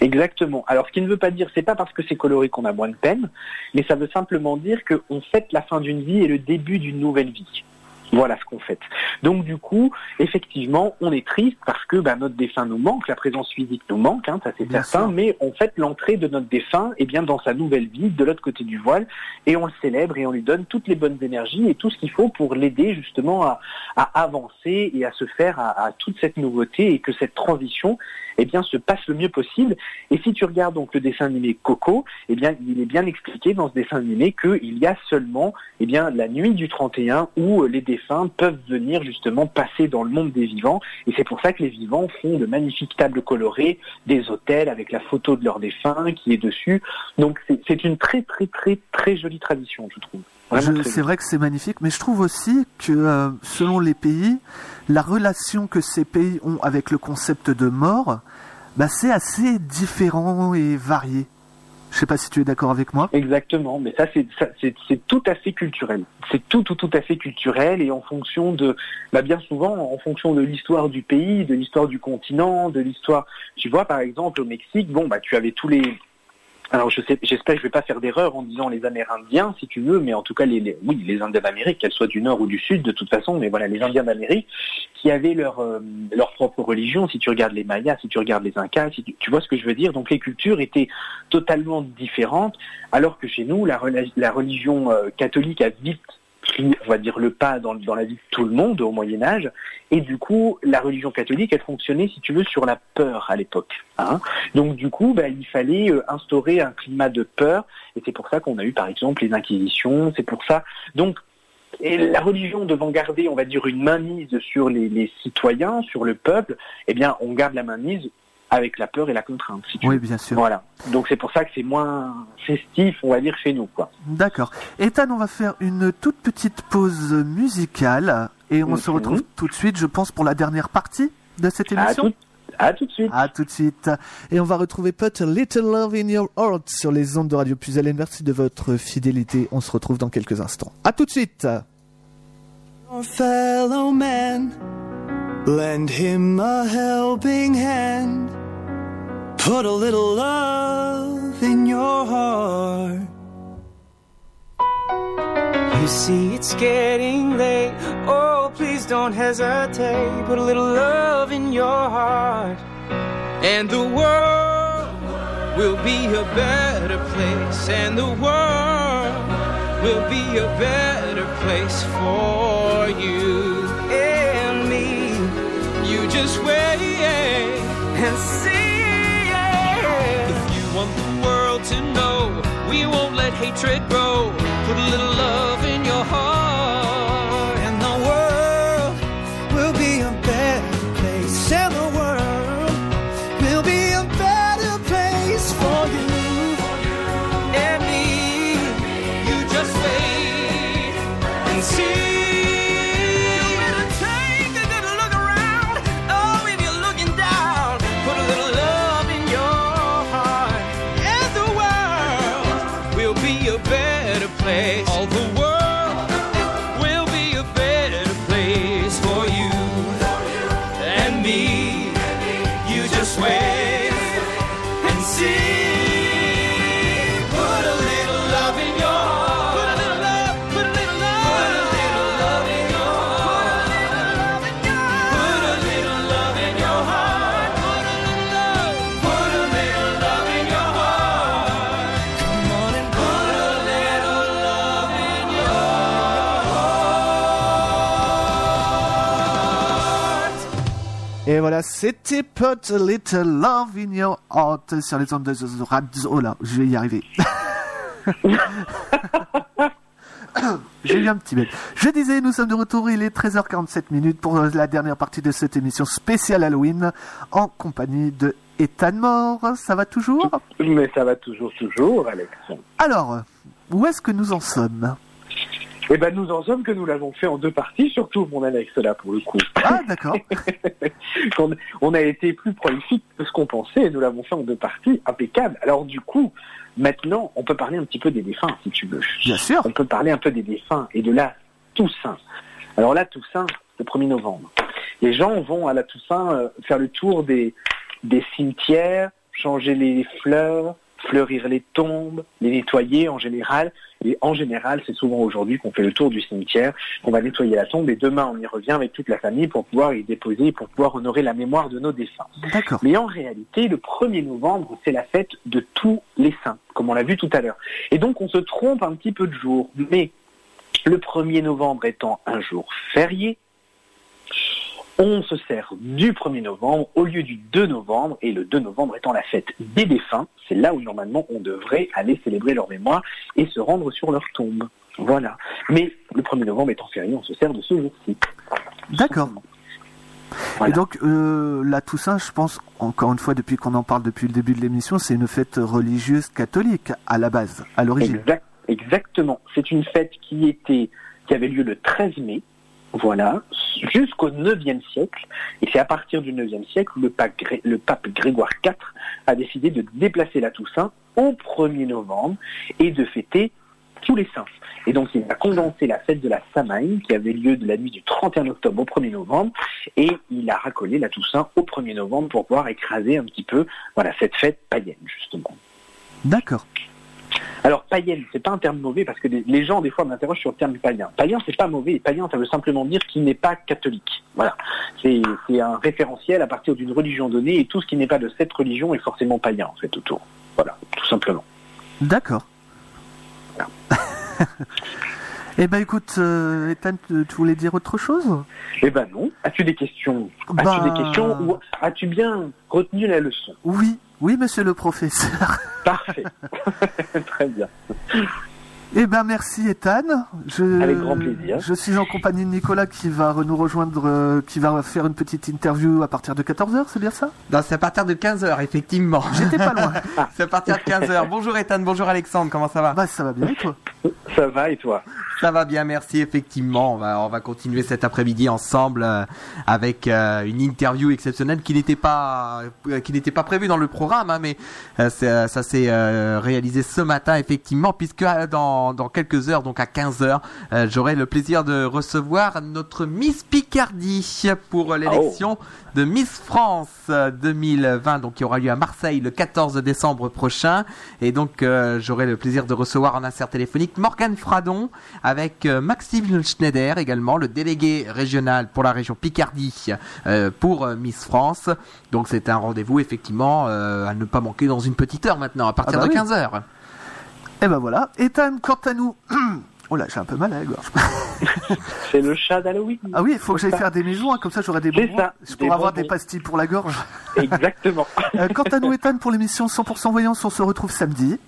Exactement. Alors, ce qui ne veut pas dire, c'est pas parce que c'est coloré qu'on a moins de peine, mais ça veut simplement dire qu'on fête la fin d'une vie et le début d'une nouvelle vie. Voilà ce qu'on fait. Donc du coup, effectivement, on est triste parce que bah, notre défunt nous manque, la présence physique nous manque, hein, ça c'est certain, sûr. mais on fête l'entrée de notre défunt et bien dans sa nouvelle vie, de l'autre côté du voile, et on le célèbre et on lui donne toutes les bonnes énergies et tout ce qu'il faut pour l'aider justement à, à avancer et à se faire à, à toute cette nouveauté et que cette transition eh bien, se passe le mieux possible. Et si tu regardes donc le dessin animé Coco, eh bien, il est bien expliqué dans ce dessin animé qu'il y a seulement eh bien, la nuit du 31 où les défunts défunts peuvent venir justement passer dans le monde des vivants. Et c'est pour ça que les vivants font de magnifiques tables colorées, des hôtels avec la photo de leur défunt qui est dessus. Donc c'est- une très très très très jolie tradition, je trouve. C'est vrai que c'est magnifique, mais je trouve aussi que euh, selon les pays, la relation que ces pays ont avec le concept de mort, bah, c'est assez différent et varié. Je sais pas si tu es d'accord avec moi. Exactement, mais ça c'est tout à fait culturel. C'est tout tout tout à fait culturel et en fonction de bah bien souvent en fonction de l'histoire du pays, de l'histoire du continent, de l'histoire. Tu vois par exemple au Mexique, bon bah tu avais tous les alors je sais, j'espère que je vais pas faire d'erreur en disant les Amérindiens, si tu veux, mais en tout cas les, les- oui les Indiens d'Amérique, qu'elles soient du nord ou du sud, de toute façon, mais voilà les Indiens d'Amérique qui avaient leur euh, leur propre religion. Si tu regardes les Mayas, si tu regardes les Incas, si tu, tu vois ce que je veux dire? Donc les cultures étaient totalement différentes, alors que chez nous la, la religion euh, catholique a vite on va dire, le pas dans, dans la vie de tout le monde au Moyen Âge, et du coup la religion catholique elle fonctionnait, si tu veux, sur la peur à l'époque. hein. Donc du coup, bah, il fallait euh, instaurer un climat de peur, et c'est pour ça qu'on a eu par exemple les inquisitions, c'est pour ça. Donc la religion devant garder, on va dire, une mainmise sur les, les citoyens, sur le peuple, eh bien, on garde la mainmise avec la peur et la contrainte, si tu Oui, veux. bien sûr. Voilà. Donc c'est pour ça que c'est moins festif, on va dire, chez nous, quoi. D'accord. Ethan, on va faire une toute petite pause musicale et on se Mhm. retrouve tout de suite, je pense, pour la dernière partie de cette À émission. tout, à tout de suite. À tout de suite. Et on va retrouver Put a Little Love in Your Heart sur les ondes de Radio Puisalène. Merci de votre fidélité. On se retrouve dans quelques instants. À tout de suite. Your fellow man, lend him a helping hand. Put a little love in your heart. You see, it's getting late. Oh, please don't hesitate. Put a little love in your heart. And the world will be a better place. And the world will be a better place for you. Just wait and see. If you want the world to know, we won't let hatred grow. Put a little love in your heart, voilà, c'était Put a Little Love in Your Heart sur les ondes de Radio. Oh là, je vais y arriver. [LAUGHS] J'ai eu un petit bête. Je disais, nous sommes de retour, il est 13h47 minutes pour la dernière partie de cette émission spéciale Halloween en compagnie de Ethan Moore. Ça va toujours? Mais ça va toujours, toujours, Alex. Alors, où est-ce que nous en sommes? Eh ben, nous en sommes que nous l'avons fait en deux parties, surtout mon Alex là pour le coup. Ah, d'accord. [LAUGHS] on, on a été plus prolifique que ce qu'on pensait et nous l'avons fait en deux parties, impeccable. Alors du coup, maintenant, on peut parler un petit peu des défunts, si tu veux. Bien sûr. On peut parler un peu des défunts et de la Toussaint. Alors là, Toussaint, le 1er novembre. Les gens vont à la Toussaint euh, faire le tour des, des cimetières, changer les fleurs, fleurir les tombes, les nettoyer en général. Et en général, c'est souvent aujourd'hui qu'on fait le tour du cimetière, qu'on va nettoyer la tombe et demain on y revient avec toute la famille pour pouvoir y déposer, pour pouvoir honorer la mémoire de nos défunts. D'accord. Mais en réalité, le 1er novembre, c'est la fête de tous les saints, comme on l'a vu tout à l'heure. Et donc on se trompe un petit peu de jour, mais le 1er novembre étant un jour férié, on se sert du 1er novembre au lieu du 2 novembre, et le 2 novembre étant la fête des défunts, c'est là où normalement on devrait aller célébrer leur mémoire et se rendre sur leur tombe. Voilà. Mais le 1er novembre étant férié, on se sert de ce jour-ci. D'accord. Voilà. Et donc, euh, la Toussaint, je pense, encore une fois, depuis qu'on en parle depuis le début de l'émission, c'est une fête religieuse catholique à la base, à l'origine. Exact- exactement. C'est une fête qui était, qui avait lieu le 13 mai, voilà, jusqu'au 9e siècle. Et c'est à partir du 9e siècle où le pape, Grégoire IV a décidé de déplacer la Toussaint au 1er novembre et de fêter tous les saints. Et donc il a condensé la fête de la Samaïne qui avait lieu de la nuit du 31 octobre au 1er novembre et il a racolé la Toussaint au 1er novembre pour pouvoir écraser un petit peu voilà cette fête païenne justement. D'accord. Alors païenne, c'est pas un terme mauvais parce que les, gens des fois m'interrogent sur le terme païen. Païen, c'est pas mauvais. Païen, ça veut simplement dire qu'il n'est pas catholique. Voilà, c'est un référentiel à partir d'une religion donnée et tout ce qui n'est pas de cette religion est forcément païen en fait autour. Voilà, tout simplement. D'accord. [LAUGHS] eh ben écoute, euh, Ethan, tu tu voulais dire autre chose? Eh ben non. As-tu des questions? As-tu Bah- des questions ou as-tu bien retenu la leçon? Oui, oui, monsieur le professeur. [LAUGHS] Parfait. [LAUGHS] Très bien. Eh ben merci Ethan. Je, Avec grand plaisir. Je suis en compagnie de Nicolas qui va nous rejoindre, euh, qui va faire une petite interview à partir de 14h, c'est bien ça? Non, c'est à partir de 15h, effectivement. J'étais pas loin. [LAUGHS] c'est à partir de 15h. Bonjour Ethan, bonjour Alexandre, comment ça va? Bah ça va bien et toi? Ça va et toi? Ça va bien, merci. Effectivement, on va, on va continuer cet après-midi ensemble euh, avec euh, une interview exceptionnelle qui n'était pas, euh, qui n'était pas prévue dans le programme, hein, mais euh, euh, ça s'est euh, réalisé ce matin effectivement, puisque dans, dans quelques heures, donc à 15 heures, euh, j'aurai le plaisir de recevoir notre Miss Picardie pour l'élection de Miss France euh, 2020, donc qui aura lieu à Marseille le 14 décembre prochain. Et donc euh, j'aurai le plaisir de recevoir en insert téléphonique Morgane Fradon avec euh, Maxime Schneider également, le délégué régional pour la région Picardie euh, pour euh, Miss France. Donc c'est un rendez-vous effectivement euh, à ne pas manquer dans une petite heure maintenant, à partir Ah bah de oui. 15 heures. Eh ben voilà. Ethan, quant à nous... Oh là, j'ai un peu mal à la gorge. [LAUGHS] C'est le chat d'Halloween. Ah oui, il faut que j'aille faire des maisons, hein, comme ça j'aurai des bonbons. ça, Je pourrai avoir bonbons. des pastilles pour la gorge. Exactement. Quant à nous, Ethan, pour l'émission 100% Voyance, on se retrouve samedi.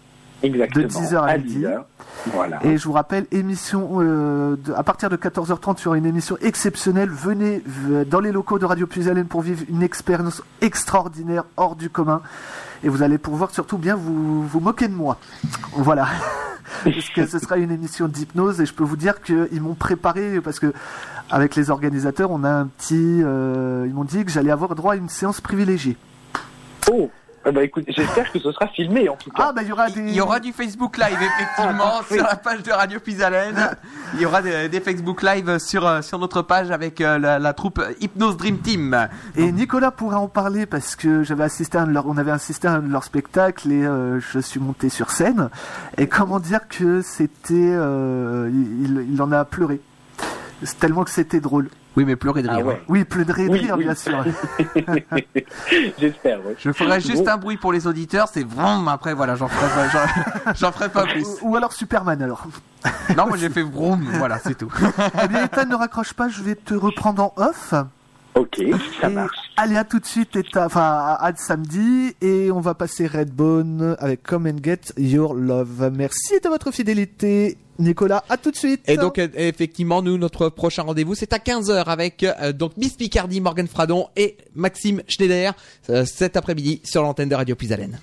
Exactement. De 10 heures à midi. 10 heures. Voilà. Et je vous rappelle, émission euh, de- à partir de 14h30, il y aura une émission exceptionnelle. Venez dans les locaux de Radio Puisalène pour vivre une expérience extraordinaire, hors du commun. Et vous allez pouvoir surtout bien vous, vous moquer de moi. Voilà. [LAUGHS] parce que ce sera une émission d'hypnose et je peux vous dire qu'ils m'ont préparé parce que avec les organisateurs, on a un petit. euh, ils m'ont dit que j'allais avoir droit à une séance privilégiée. Oh, eh ben, écoute, j'espère que ce sera filmé en tout cas. Ah bah il y aura des. Il y aura du Facebook Live effectivement Ah, oui. sur la page de Radio Pisalène. Il y aura des, des Facebook Live sur euh, sur notre page avec euh, la, la troupe Hypnose Dream Team. Et Nicolas pourra en parler parce que j'avais assisté à un de leurs, on avait assisté à un de leurs spectacles et euh, je suis monté sur scène. Et comment dire que c'était, euh, il, il en a pleuré. Tellement que c'était drôle. Oui, mais pleurer de Ah rire. ouais. Oui, pleurer de Oui, rire, oui. bien sûr. [LAUGHS] J'espère, ouais. Je ferai juste Bon. un bruit pour les auditeurs, c'est vroom. Après, voilà, j'en ferai [LAUGHS] j'en ferai pas plus. Ou, ou alors Superman alors. Non, moi j'ai fait vroom. Voilà, c'est tout. [LAUGHS] eh bien, Ethan, ne raccroche pas, je vais te reprendre en off. Ok, ça Et marche. allez, à tout de suite, Ethan, enfin, à, à samedi. Et on va passer Redbone avec Come and Get Your Love. Merci de votre fidélité. Nicolas, à tout de suite. Et donc, euh, effectivement, nous, notre prochain rendez-vous, c'est à 15h avec euh, donc Miss Picardie, Morgan Fradon et Maxime Schneider euh, cet après-midi sur l'antenne de Radio Pisalène.